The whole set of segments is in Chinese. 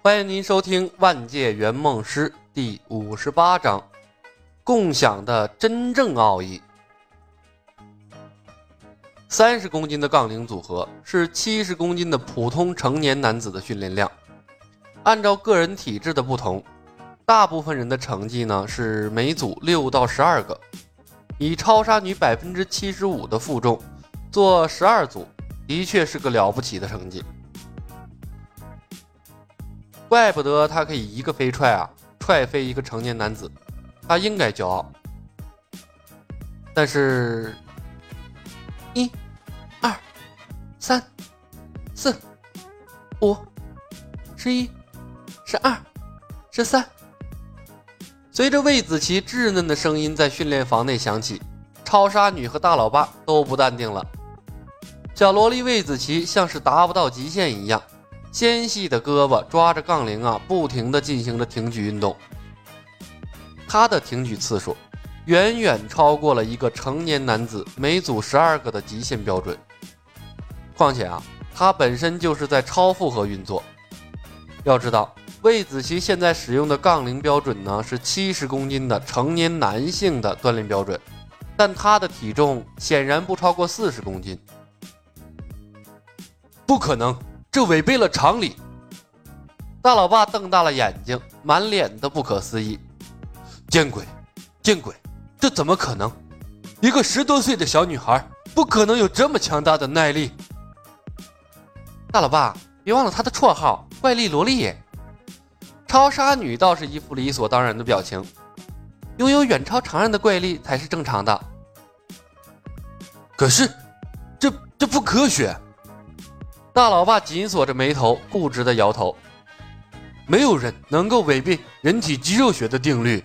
欢迎您收听《万界圆梦师》第五十八章：共享的真正奥义。三十公斤的杠铃组合是七十公斤的普通成年男子的训练量。按照个人体质的不同，大部分人的成绩呢是每组六到十二个。以超杀女百分之七十五的负重做十二组，的确是个了不起的成绩。怪不得他可以一个飞踹啊，踹飞一个成年男子，他应该骄傲。但是，一、二、三、四、五、十一、十二、十三，随着魏子琪稚嫩的声音在训练房内响起，超杀女和大老爸都不淡定了。小萝莉魏子琪像是达不到极限一样。纤细的胳膊抓着杠铃啊，不停地进行着挺举运动。他的挺举次数远远超过了一个成年男子每组十二个的极限标准。况且啊，他本身就是在超负荷运作。要知道，魏子琪现在使用的杠铃标准呢是七十公斤的成年男性的锻炼标准，但他的体重显然不超过四十公斤。不可能！这违背了常理。大老爸瞪大了眼睛，满脸的不可思议。见鬼，见鬼！这怎么可能？一个十多岁的小女孩不可能有这么强大的耐力。大老爸，别忘了她的绰号“怪力萝莉”。超杀女倒是一副理所当然的表情。拥有远超常人的怪力才是正常的。可是，这这不科学。大老爸紧锁着眉头，固执地摇头。没有人能够违背人体肌肉学的定律。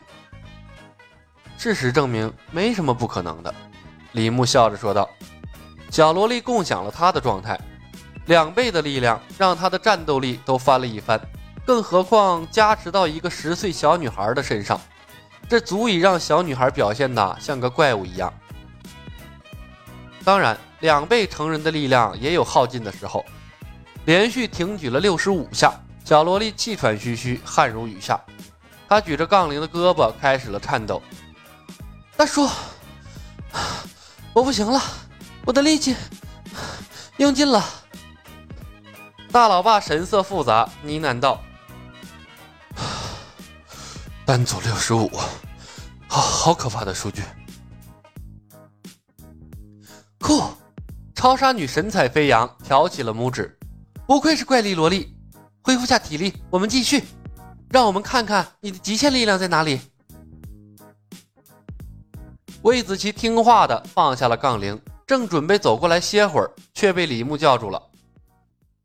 事实证明，没什么不可能的。李牧笑着说道：“小萝莉共享了他的状态，两倍的力量让他的战斗力都翻了一番，更何况加持到一个十岁小女孩的身上，这足以让小女孩表现的像个怪物一样。当然，两倍成人的力量也有耗尽的时候。”连续挺举了六十五下，小萝莉气喘吁吁，汗如雨下。她举着杠铃的胳膊开始了颤抖。大叔，我不行了，我的力气用尽了。大老爸神色复杂，呢喃道：“ 单组六十五，好好可怕的数据。”酷！超杀女神采飞扬，挑起了拇指。不愧是怪力萝莉，恢复下体力，我们继续。让我们看看你的极限力量在哪里。魏子琪听话的放下了杠铃，正准备走过来歇会儿，却被李牧叫住了。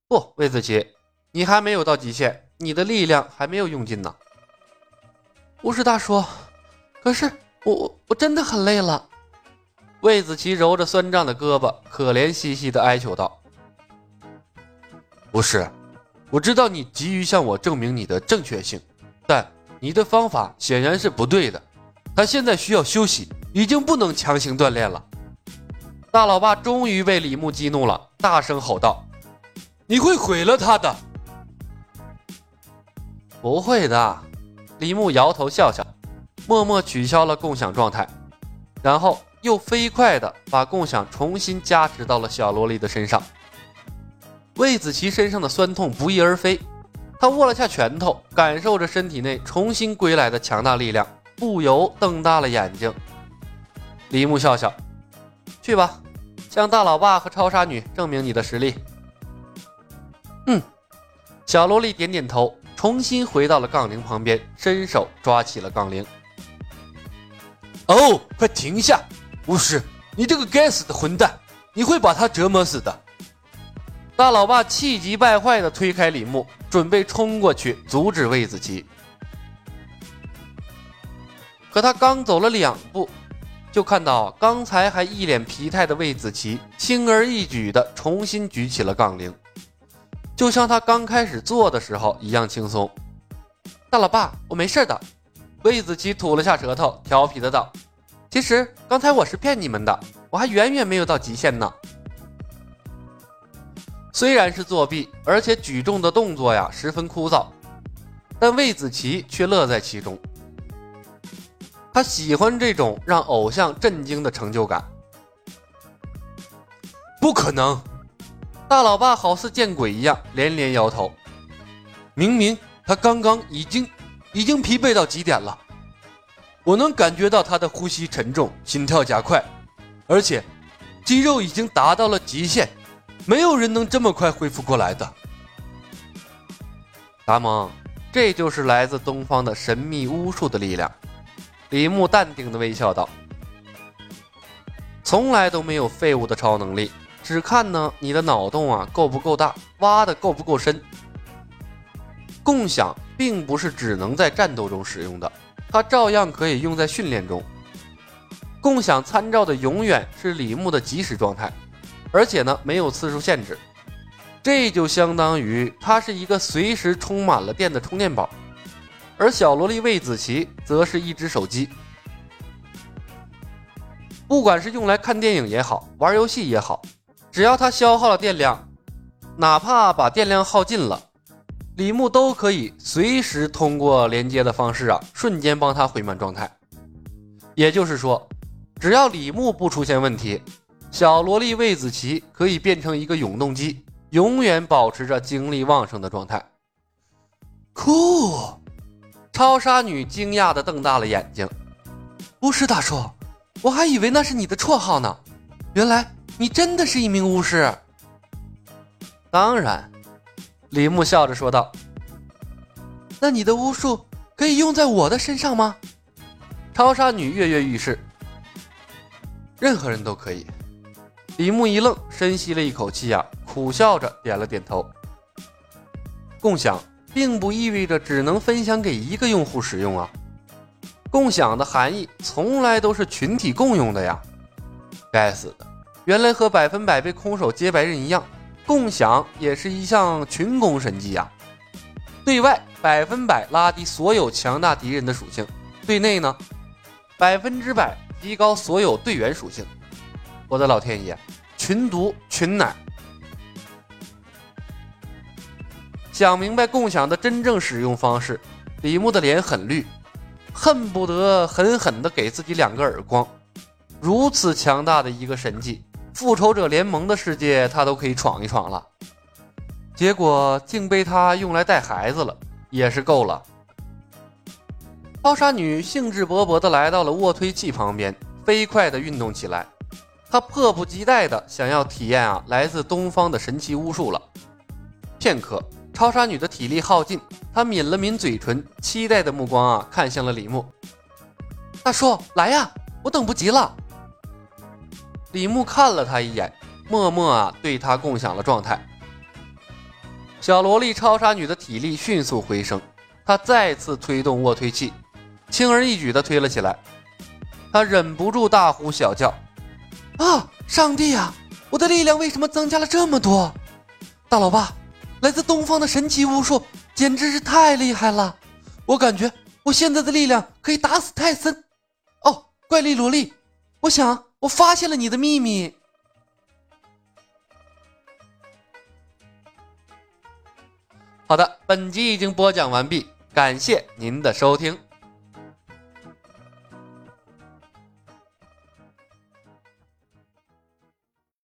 不，魏子琪，你还没有到极限，你的力量还没有用尽呢。不是大叔，可是我我我真的很累了。魏子琪揉着酸胀的胳膊，可怜兮兮的哀求道。不是，我知道你急于向我证明你的正确性，但你的方法显然是不对的。他现在需要休息，已经不能强行锻炼了。大老爸终于被李牧激怒了，大声吼道：“你会毁了他的！”不会的，李牧摇头笑笑，默默取消了共享状态，然后又飞快地把共享重新加持到了小萝莉的身上。魏子琪身上的酸痛不翼而飞，他握了下拳头，感受着身体内重新归来的强大力量，不由瞪大了眼睛。李牧笑笑：“去吧，向大老爸和超杀女证明你的实力。”嗯，小萝莉点点头，重新回到了杠铃旁边，伸手抓起了杠铃。哦，快停下！巫师，你这个该死的混蛋，你会把他折磨死的。大老爸气急败坏地推开李牧，准备冲过去阻止魏子琪。可他刚走了两步，就看到刚才还一脸疲态的魏子琪轻而易举地重新举起了杠铃，就像他刚开始做的时候一样轻松。大老爸，我没事的。魏子琪吐了下舌头，调皮的道：“其实刚才我是骗你们的，我还远远没有到极限呢。”虽然是作弊，而且举重的动作呀十分枯燥，但魏子琪却乐在其中。他喜欢这种让偶像震惊的成就感。不可能！大老爸好似见鬼一样连连摇头。明明他刚刚已经已经疲惫到极点了，我能感觉到他的呼吸沉重，心跳加快，而且肌肉已经达到了极限，没有人能这么快恢复过来的。达蒙，这就是来自东方的神秘巫术的力量。李牧淡定的微笑道：“从来都没有废物的超能力，只看呢你的脑洞啊够不够大，挖的够不够深。共享并不是只能在战斗中使用的，它照样可以用在训练中。共享参照的永远是李牧的即时状态，而且呢没有次数限制，这就相当于它是一个随时充满了电的充电宝。”而小萝莉魏子琪则是一只手机，不管是用来看电影也好，玩游戏也好，只要它消耗了电量，哪怕把电量耗尽了，李牧都可以随时通过连接的方式啊，瞬间帮它回满状态。也就是说，只要李牧不出现问题，小萝莉魏子琪可以变成一个永动机，永远保持着精力旺盛的状态。酷！超杀女惊讶的瞪大了眼睛：“巫师大叔，我还以为那是你的绰号呢，原来你真的是一名巫师。”当然，李牧笑着说道：“那你的巫术可以用在我的身上吗？”超杀女跃跃欲试：“任何人都可以。”李牧一愣，深吸了一口气呀，苦笑着点了点头。共享。并不意味着只能分享给一个用户使用啊！共享的含义从来都是群体共用的呀！该死的，原来和百分百被空手接白刃一样，共享也是一项群攻神技呀！对外百分百拉低所有强大敌人的属性，对内呢，百分之百提高所有队员属性。我的老天爷，群毒群奶！想明白共享的真正使用方式，李牧的脸很绿，恨不得狠狠地给自己两个耳光。如此强大的一个神技，复仇者联盟的世界他都可以闯一闯了，结果竟被他用来带孩子了，也是够了。超杀女兴致勃勃地来到了卧推器旁边，飞快地运动起来。他迫不及待地想要体验啊来自东方的神奇巫术了。片刻。超杀女的体力耗尽，她抿了抿嘴唇，期待的目光啊看向了李牧。大叔，来呀，我等不及了。李牧看了他一眼，默默啊对他共享了状态。小萝莉超杀女的体力迅速回升，她再次推动卧推器，轻而易举的推了起来。她忍不住大呼小叫：“啊，上帝呀，我的力量为什么增加了这么多？大老爸！”来自东方的神奇巫术简直是太厉害了！我感觉我现在的力量可以打死泰森。哦，怪力萝莉，我想我发现了你的秘密。好的，本集已经播讲完毕，感谢您的收听。